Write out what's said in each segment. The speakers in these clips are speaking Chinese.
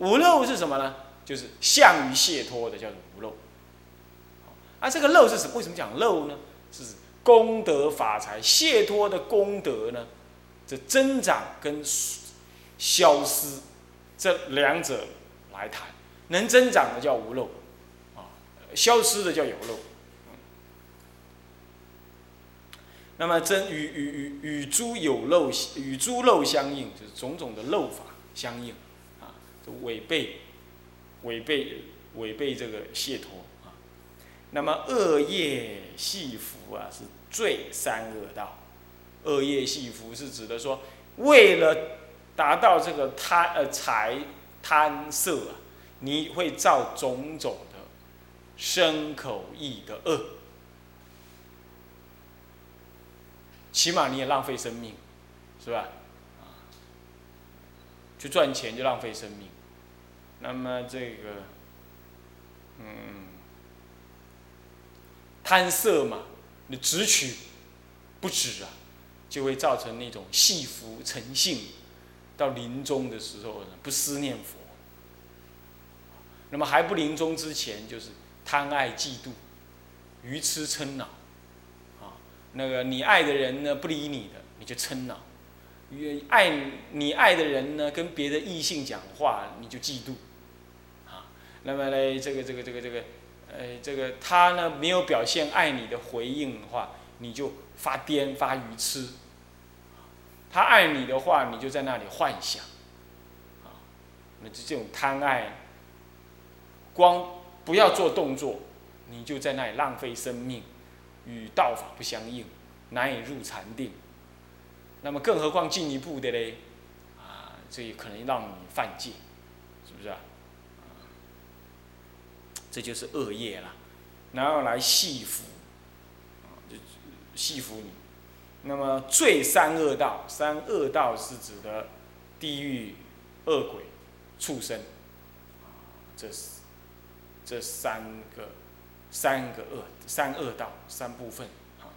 无漏是什么呢？就是相于解脱的，叫做无漏。啊，这个漏是什么？为什么讲漏呢？是功德法财解脱的功德呢？这增长跟消失这两者来谈，能增长的叫无漏，啊，消失的叫有漏。那么真与与与与诸有漏与诸漏相应，就是种种的漏法相应，违背违背违背这个解脱啊。那么恶业系福啊，是罪三恶道。恶业系福是指的说，为了达到这个贪呃财贪色啊，你会造种种的身口意的恶。起码你也浪费生命，是吧？啊，去赚钱就浪费生命。那么这个，嗯，贪色嘛，你只取不止啊，就会造成那种戏服成性，到临终的时候呢不思念佛。那么还不临终之前，就是贪爱嫉妒，愚痴嗔恼。啊那个你爱的人呢不理你的，你就嗔恼；爱你爱的人呢跟别的异性讲话，你就嫉妒。那么呢，这个这个这个这个，呃，这个他呢没有表现爱你的回应的话，你就发癫发愚痴。他爱你的话，你就在那里幻想。啊，那就这种贪爱，光不要做动作，你就在那里浪费生命。与道法不相应，难以入禅定。那么，更何况进一步的嘞？啊，这也可能让你犯戒，是不是啊？这就是恶业了，然后来戏服，啊，就戏服你。那么，罪三恶道，三恶道是指的地狱、恶鬼、畜生，这是这三个。三个恶，三恶道，三部分，啊，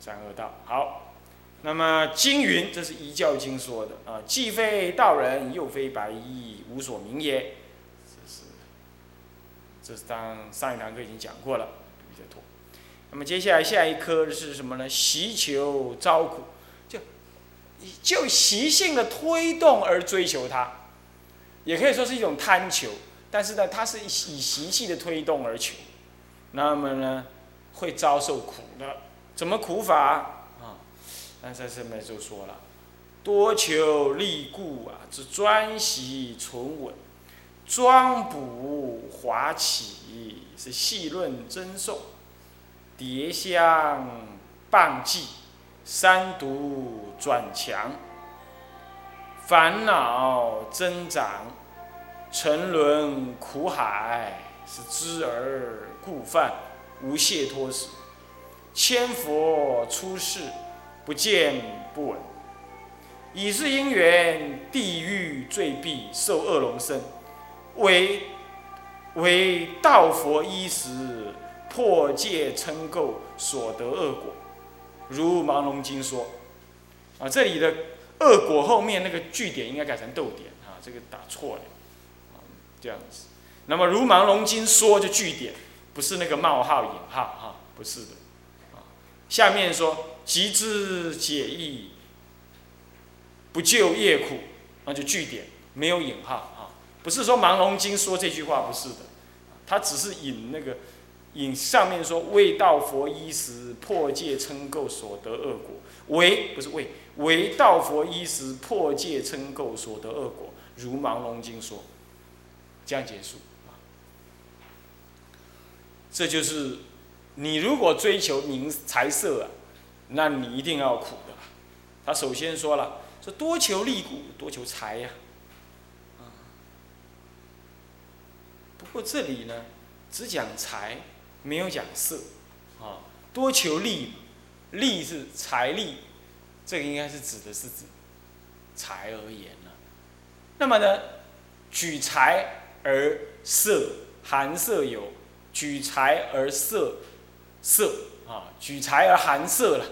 三恶道。好，那么经云，这是一教经说的啊，既非道人，又非白衣，无所名也。这是，当上一堂课已经讲过了，比较多。那么接下来下一科是什么呢？习求招苦，就就习性的推动而追求它，也可以说是一种贪求。但是呢，它是以习气的推动而求，那么呢，会遭受苦的。怎么苦法啊？那在上面就说了，多求利故啊，只专习存稳，装补华起，是细论真诵，叠香傍记，三毒转强，烦恼增长。沉沦苦海，是知而故犯，无懈脱时。千佛出世，不见不闻。以是因缘，地狱罪必受恶龙身，为为道佛衣食，破戒称垢所得恶果。如《盲龙经》说，啊，这里的恶果后面那个句点应该改成逗点啊，这个打错了。啊这样子，那么如盲龙经说就句点，不是那个冒号引号哈，不是的，啊，下面说极之解义，不救业苦，那就句点，没有引号，不是说盲龙经说这句话不是的，他只是引那个引上面说为道佛衣时破戒称垢所得恶果，为不是为为道佛衣时破戒称垢所得恶果，如盲龙经说。这样结束，这就是你如果追求名财色啊，那你一定要苦的。他首先说了，说多求利古，多求财呀，不过这里呢，只讲财，没有讲色，啊，多求利，利是财力，这个应该是指的是指财而言了。那么呢，举财。而色寒色有，举财而色色啊，举财而寒色了，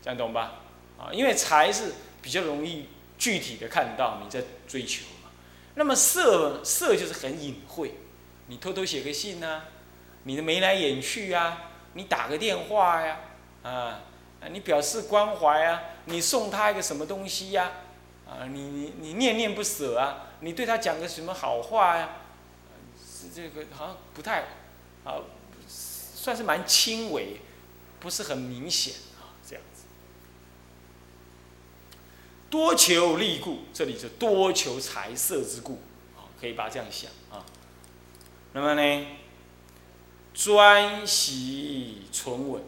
这样懂吧？啊，因为财是比较容易具体的看到你在追求嘛。那么色色就是很隐晦，你偷偷写个信呐，你的眉来眼去啊，你打个电话呀，啊，你表示关怀啊，你送他一个什么东西呀，啊，你你你念念不舍啊，你对他讲个什么好话呀，是这个好像不太，啊，算是蛮轻微，不是很明显啊，这样子。多求利故，这里是多求财色之故，啊，可以把它这样想啊。那么呢，专习存稳，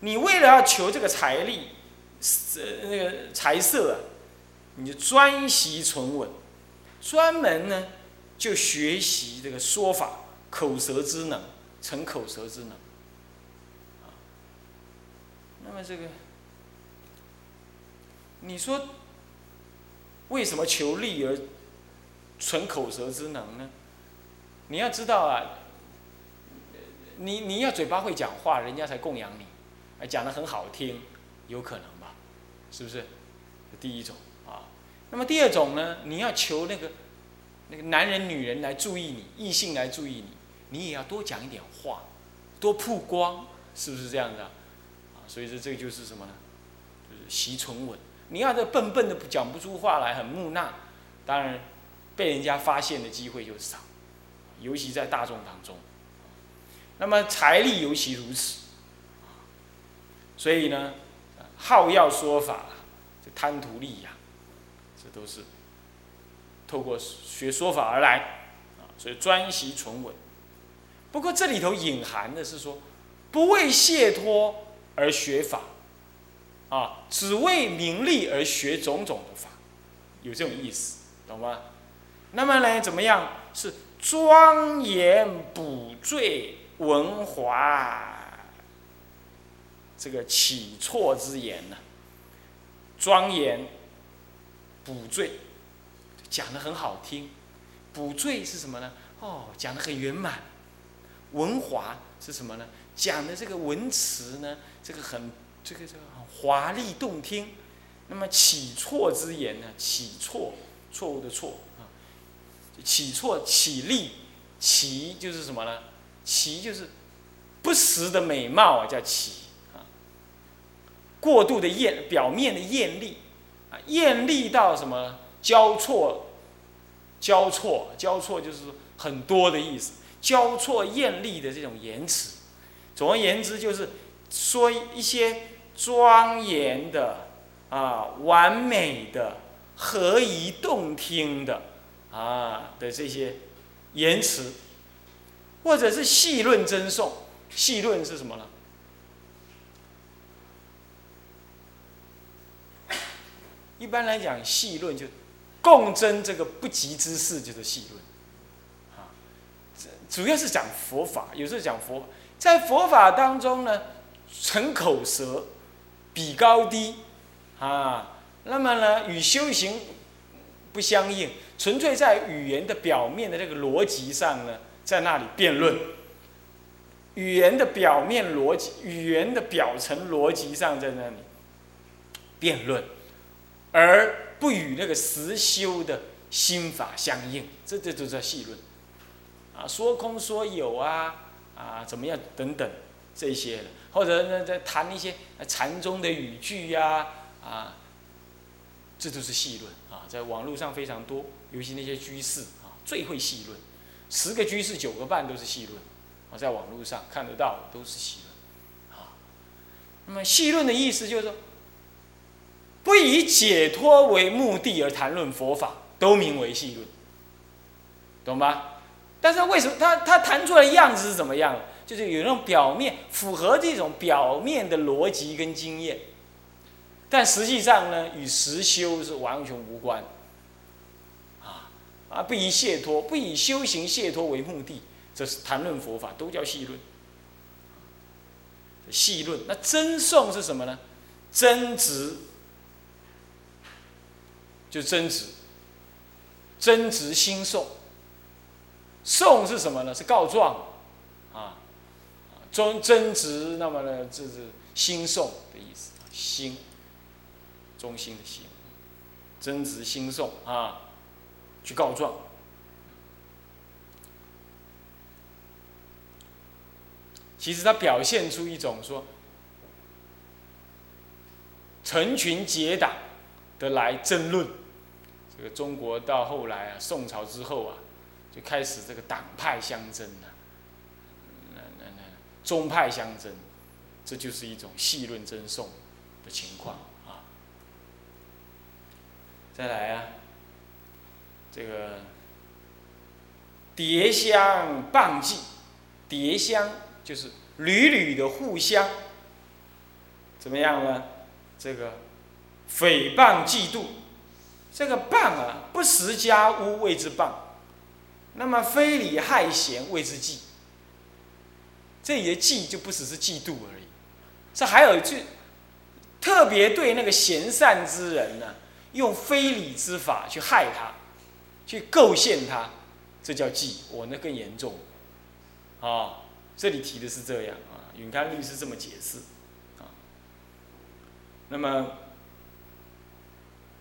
你为了要求这个财力，呃，那个财色啊，你就专习存稳，专门呢就学习这个说法，口舌之能，成口舌之能。那么这个，你说。为什么求利而存口舌之能呢？你要知道啊，你你要嘴巴会讲话，人家才供养你，讲的很好听，有可能吧？是不是？第一种啊。那么第二种呢？你要求那个那个男人、女人来注意你，异性来注意你，你也要多讲一点话，多曝光，是不是这样子啊？所以说这个就是什么呢？就是习存稳。你要这笨笨的讲不出话来，很木讷，当然被人家发现的机会就少，尤其在大众当中。那么财力尤其如此，所以呢，好要说法，就贪图利养，这都是透过学说法而来啊。所以专习存稳。不过这里头隐含的是说，不为解脱而学法。啊，只为名利而学种种的法，有这种意思，懂吗？那么呢，怎么样？是庄严补缀文华，这个起错之言呢？庄严补缀，讲的很好听。补缀是什么呢？哦，讲的很圆满。文华是什么呢？讲的这个文词呢，这个很。这个这个华丽动听，那么起错之言呢？起错，错误的错，起错起立，起就是什么呢？起就是不实的美貌啊，叫起啊。过度的艳，表面的艳丽啊，艳丽到什么？交错，交错，交错就是很多的意思。交错艳丽的这种言辞，总而言之就是说一些。庄严的啊，完美的，和宜动听的啊的这些言辞，或者是细论真颂。细论是什么呢？一般来讲，细论就共争这个不及之事，就是细论。啊，主要是讲佛法，有时候讲佛，在佛法当中呢，成口舌。比高低，啊，那么呢，与修行不相应，纯粹在语言的表面的这个逻辑上呢，在那里辩论。语言的表面逻辑，语言的表层逻辑上在那里辩论，而不与那个实修的心法相应，这这都叫细论。啊，说空说有啊，啊，怎么样等等这些。或者呢，在谈一些禅宗的语句呀，啊，这都是细论啊，在网络上非常多，尤其那些居士啊，最会细论，十个居士九个半都是细论，啊，在网络上看得到的都是细论，啊，那么细论的意思就是说，不以解脱为目的而谈论佛法，都名为细论，懂吧？但是为什么他他谈出来的样子是怎么样？就是有那种表面符合这种表面的逻辑跟经验，但实际上呢，与实修是完全无关。啊啊，不以解脱，不以修行解脱为目的，这是谈论佛法都叫细论。细论，那真颂是什么呢？真值，就真值，真直心颂。颂是什么呢？是告状。啊真真值，那么呢，这是心颂的意思，心，忠心的心，真执心送啊，去告状。其实他表现出一种说，成群结党的来争论。这个中国到后来啊，宋朝之后啊，就开始这个党派相争了、啊，那那那宗派相争，这就是一种戏论争讼的情况。再来啊，这个叠香谤祭，叠香就是屡屡的互相怎么样呢？这个诽谤嫉妒。这个谤啊，不实家污谓之谤，那么非礼害贤谓之忌。这里的忌就不只是嫉妒而已，这还有一句特别对那个贤善之人呢，用非礼之法去害他，去构陷他，这叫忌。我那更严重，啊，这里提的是这样啊，允康律师这么解释，啊，那么。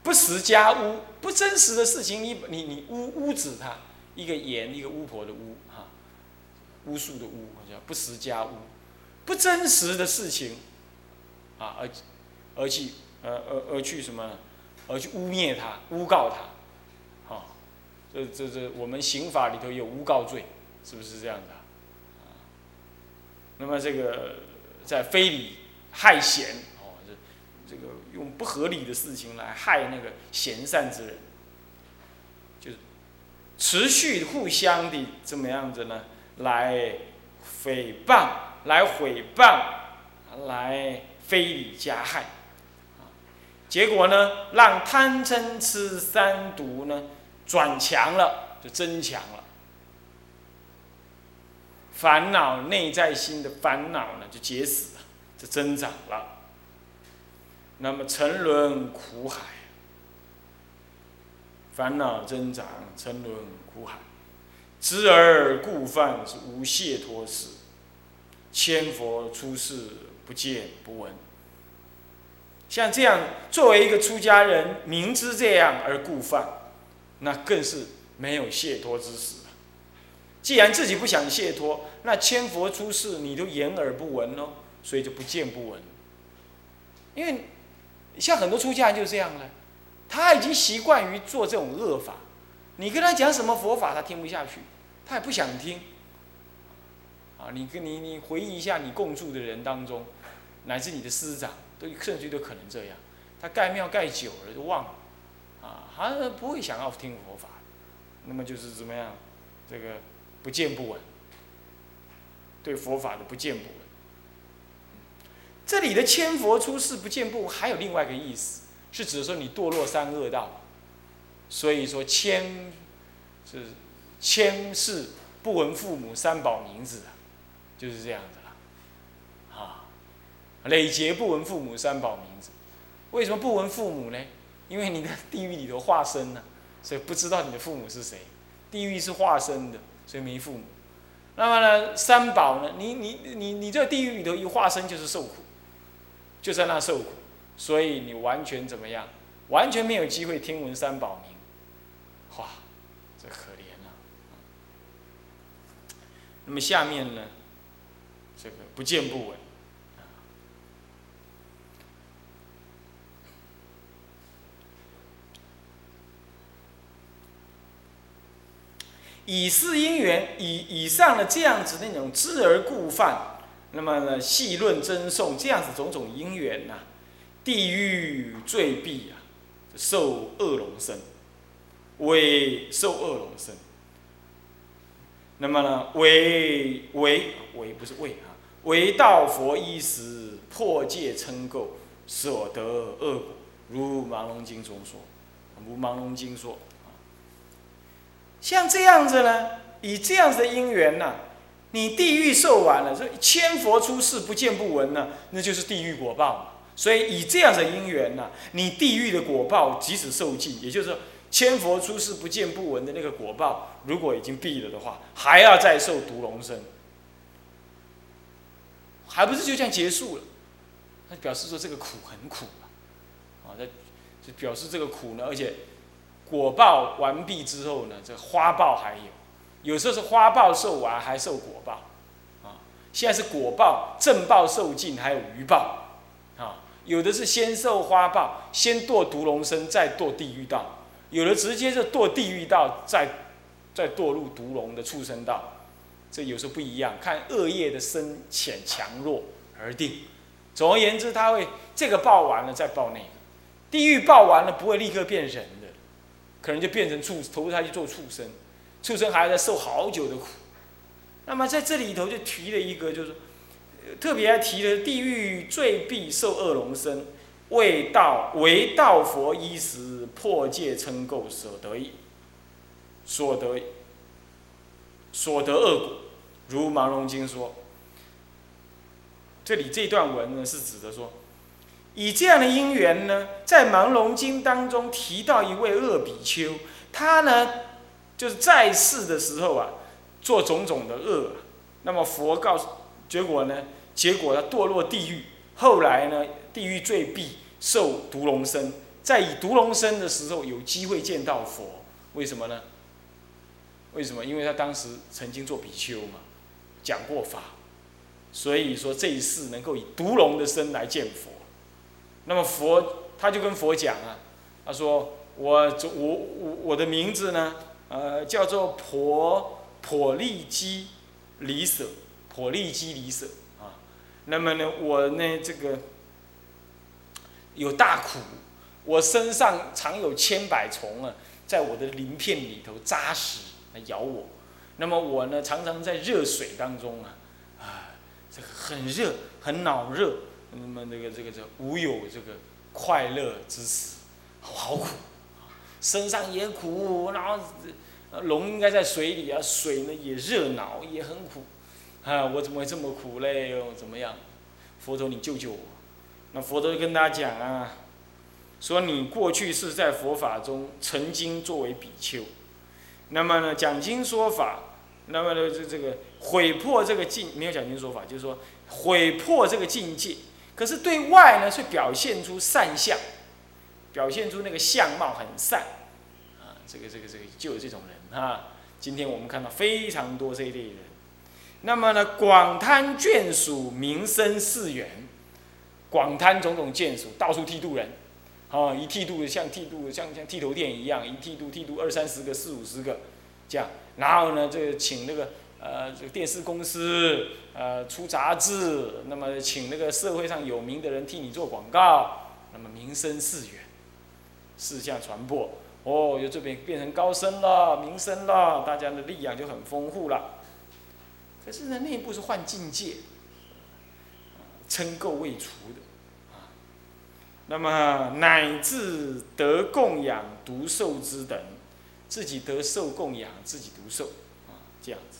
不实家巫，不真实的事情，你你你巫巫指他，一个言一个巫婆的巫哈，巫术的巫，叫不实家巫，不真实的事情，啊而而去呃而而去什么，而去污蔑他，诬告他，好，这这这我们刑法里头有诬告罪，是不是这样的？啊，那么这个在非礼害贤哦。这这个用不合理的事情来害那个贤善之人，就是持续互相的怎么样子呢？来诽谤、来毁谤、来非礼加害，结果呢，让贪嗔痴三毒呢转强了，就增强了，烦恼内在心的烦恼呢就结死了，就增长了。那么沉沦苦海，烦恼增长，沉沦苦海，知而故犯是无解脱事，千佛出世不见不闻。像这样作为一个出家人，明知这样而故犯，那更是没有解脱之时既然自己不想解脱，那千佛出世你都言而不闻喽，所以就不见不闻，因为。像很多出家人就这样了，他已经习惯于做这种恶法，你跟他讲什么佛法，他听不下去，他也不想听。啊，你跟你你回忆一下，你共住的人当中，乃至你的师长，都甚至都可能这样，他盖庙盖久了就忘了，啊，他不会想要听佛法，那么就是怎么样，这个不见不闻，对佛法的不见不闻。这里的千佛出世不见不闻，还有另外一个意思，是指说你堕落三恶道，所以说千是千世不闻父母三宝名字啊，就是这样子，累劫不闻父母三宝名字，为什么不闻父母呢？因为你的地狱里头化身呢，所以不知道你的父母是谁，地狱是化身的，所以没父母。那么呢，三宝呢，你你你你这地狱里头一化身就是受苦。就在那受苦，所以你完全怎么样？完全没有机会听闻三宝名，哇，这可怜啊！那么下面呢，这个不见不闻，以是因缘，以以上的这样子那种知而故犯。那么呢，细论真颂这样子种种因缘呐，地狱罪弊啊，受恶龙身，为受恶龙身。那么呢，为为为不是为啊，为道佛一时破戒称垢，所得恶果，如《盲龙经》中说，如《盲龙经》说像这样子呢，以这样子的因缘呢。你地狱受完了，说千佛出世不见不闻呢，那就是地狱果报。所以以这样的因缘呢，你地狱的果报即使受尽，也就是说千佛出世不见不闻的那个果报，如果已经毕了的话，还要再受毒龙身，还不是就这样结束了？那表示说这个苦很苦啊，啊，那就表示这个苦呢，而且果报完毕之后呢，这花报还有。有时候是花报受完还受果报，啊，现在是果报、正报受尽，还有余报，啊，有的是先受花报，先堕毒龙身，再堕地狱道；有的直接就堕地狱道，再再堕入毒龙的畜生道。这有时候不一样，看恶业的深浅强弱而定。总而言之，他会这个报完了再报那个，地狱报完了不会立刻变人，可能就变成畜投胎去做畜生，畜生还要再受好久的苦。那么在这里头就提了一个，就是特别提了地狱最必受恶龙身，为道为道佛衣时破戒称垢所得所得所得恶果，如盲龙经说。这里这段文呢，是指的说，以这样的因缘呢，在《盲龙经》当中提到一位恶比丘，他呢，就是在世的时候啊，做种种的恶，那么佛告诉，结果呢，结果他堕落地狱，后来呢，地狱罪必受毒龙身，在以毒龙身的时候，有机会见到佛，为什么呢？为什么？因为他当时曾经做比丘嘛，讲过法。所以说这一世能够以毒龙的身来见佛，那么佛他就跟佛讲啊，他说我我我我的名字呢，呃叫做婆婆利基离舍，婆利基离舍啊，那么呢我呢这个有大苦，我身上常有千百虫啊，在我的鳞片里头扎实来咬我，那么我呢常常在热水当中啊。啊，这个很热，很恼热，那么那个这个这无有这个快乐之时，好苦，身上也苦，然后龙应该在水里啊，水呢也热恼，也很苦，啊，我怎么会这么苦嘞？又怎么样？佛陀，你救救我！那佛陀就跟大家讲啊，说你过去是在佛法中曾经作为比丘，那么呢讲经说法。那么呢，这这个毁破这个境，没有讲经说法，就是说毁破这个境界。可是对外呢，却表现出善相，表现出那个相貌很善，啊，这个这个这个就有这种人啊。今天我们看到非常多这一类人。那么呢，广贪眷属，名声世远，广贪种种眷属，到处剃度人，啊，一剃度像剃度像像剃头店一样，一剃度剃度二三十个、四五十个，这样。然后呢，这请那个呃，这个电视公司呃出杂志，那么请那个社会上有名的人替你做广告，那么名声四远，四项传播，哦，就这边变成高升了，名声了，大家的力量就很丰富了。可是呢，内部是换境界，称垢未除的，啊，那么乃至得供养独受之等。自己得受供养，自己独受，啊，这样子，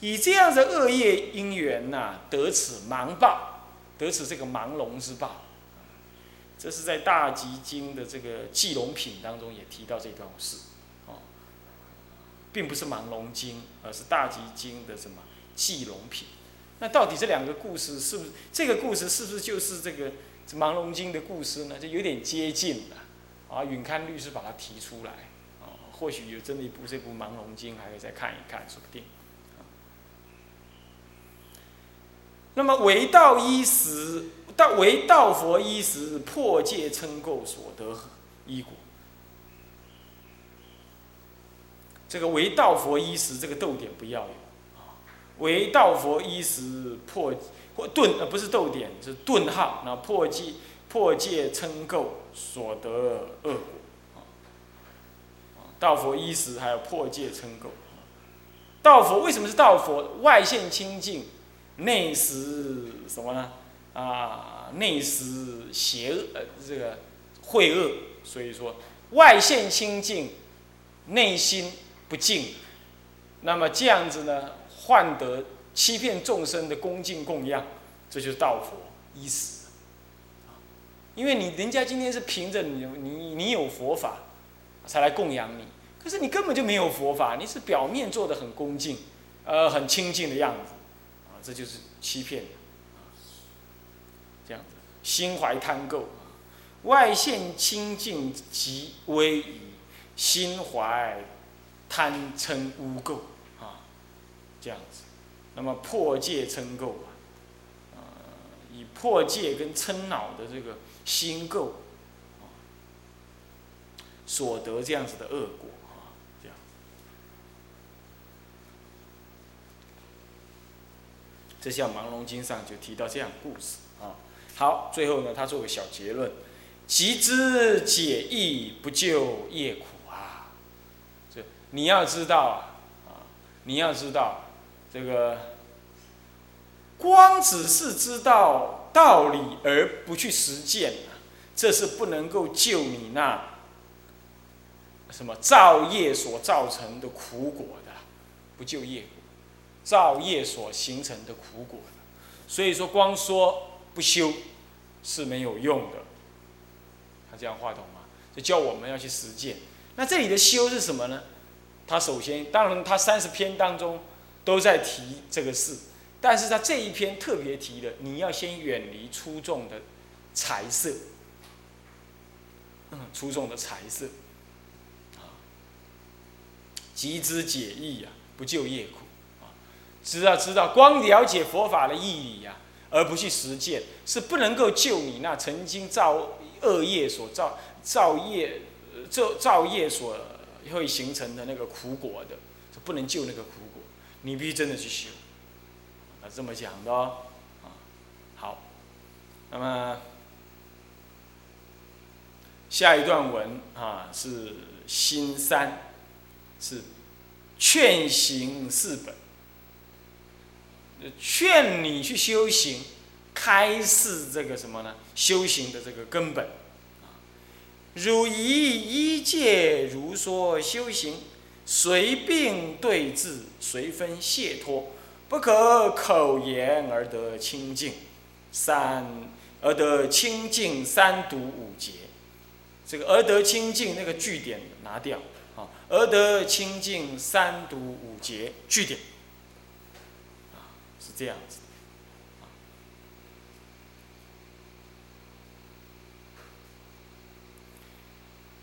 以这样的恶业因缘呐，得此盲报，得此这个盲龙之报，这是在《大集经》的这个祭龙品当中也提到这段事，哦，并不是盲龙经，而是《大集经》的什么祭龙品。那到底这两个故事是不是这个故事是不是就是这个盲龙经的故事呢？就有点接近了，啊，允堪律师把它提出来。或许有真的一部这部《盲龙经》，还可以再看一看，说不定。那么唯道一时，道唯道佛一时破戒称垢所得依果。这个唯道佛一时，这个逗点不要有啊。为道佛一时破或顿呃不是逗点，是顿号。那破戒破戒称垢所得恶果。道佛一时，还有破戒称垢。道佛为什么是道佛？外现清净，内实什么呢？啊，内实邪恶，呃，这个秽恶。所以说，外现清净，内心不净。那么这样子呢，换得欺骗众生的恭敬供养，这就是道佛一时。因为你人家今天是凭着你你你有佛法。才来供养你，可是你根本就没有佛法，你是表面做的很恭敬，呃，很清净的样子，这就是欺骗，这样子，心怀贪垢，外现清净即微矣，心怀贪嗔污垢，啊，这样子，那么破戒嗔垢啊，以破戒跟嗔恼的这个心垢，所得这样子的恶果啊，这样。这像《盲龙经》上就提到这样故事啊。好，最后呢，他做个小结论：即知解义，不救业苦啊。这你要知道啊，你要知道。这个光只是知道道理而不去实践，这是不能够救你那什么造业所造成的苦果的，不救业果，造业所形成的苦果。所以说，光说不修是没有用的。他这样话懂吗？就叫我们要去实践。那这里的修是什么呢？他首先，当然，他三十篇当中。都在提这个事，但是他这一篇特别提了，你要先远离出众的财色，嗯，出众的财色，啊，集之解义呀，不就业苦，知道知道，光了解佛法的意义呀，而不去实践，是不能够救你那曾经造恶业所造造业造造业所会形成的那个苦果的，是不能救那个苦果。你必须真的去修，啊，这么讲的哦，啊，好，那么下一段文啊是新三，是劝行四本，劝你去修行，开示这个什么呢？修行的这个根本，如以一戒如说修行。随病对治，随分解脱，不可口言而得清净。三而得清净，三毒五劫。这个而得清净那个句点拿掉啊，而得清净，三毒五劫句点，是这样子。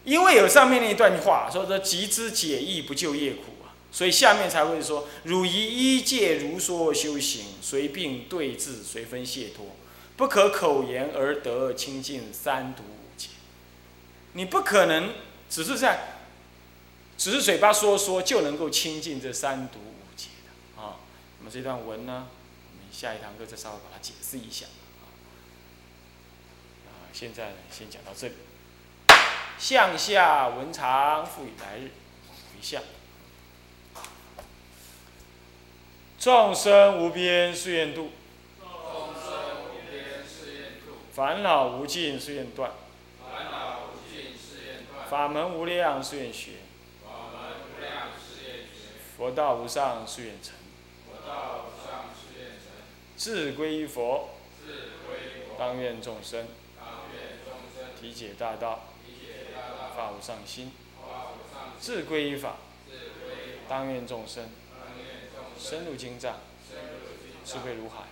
因为有上面那一段话，说说集之解义不救业苦啊，所以下面才会说：汝以一戒如说修行，随病对治，随分解脱，不可口言而得清净三毒五戒。你不可能只是在，只是嘴巴说说就能够清净这三毒。那么这段文呢，我们下一堂课再稍微把它解释一下啊。现在呢，先讲到这里。向下文长复以来日，回向。众生无边誓愿度，众生无边誓愿度。烦恼无尽誓愿断，烦恼无尽誓愿断。法门无量誓愿学，法门无量誓愿学。佛道无上誓愿成，佛道无上誓愿成。志归于佛。当愿众生。体解大道。发无上心，自归于法，当愿众生深入经藏，智慧如海，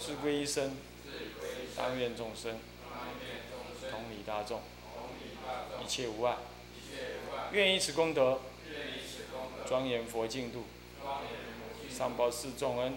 智归一生，当愿众生同理大众，一切无碍，愿以此功德庄严佛净土，上报四重恩，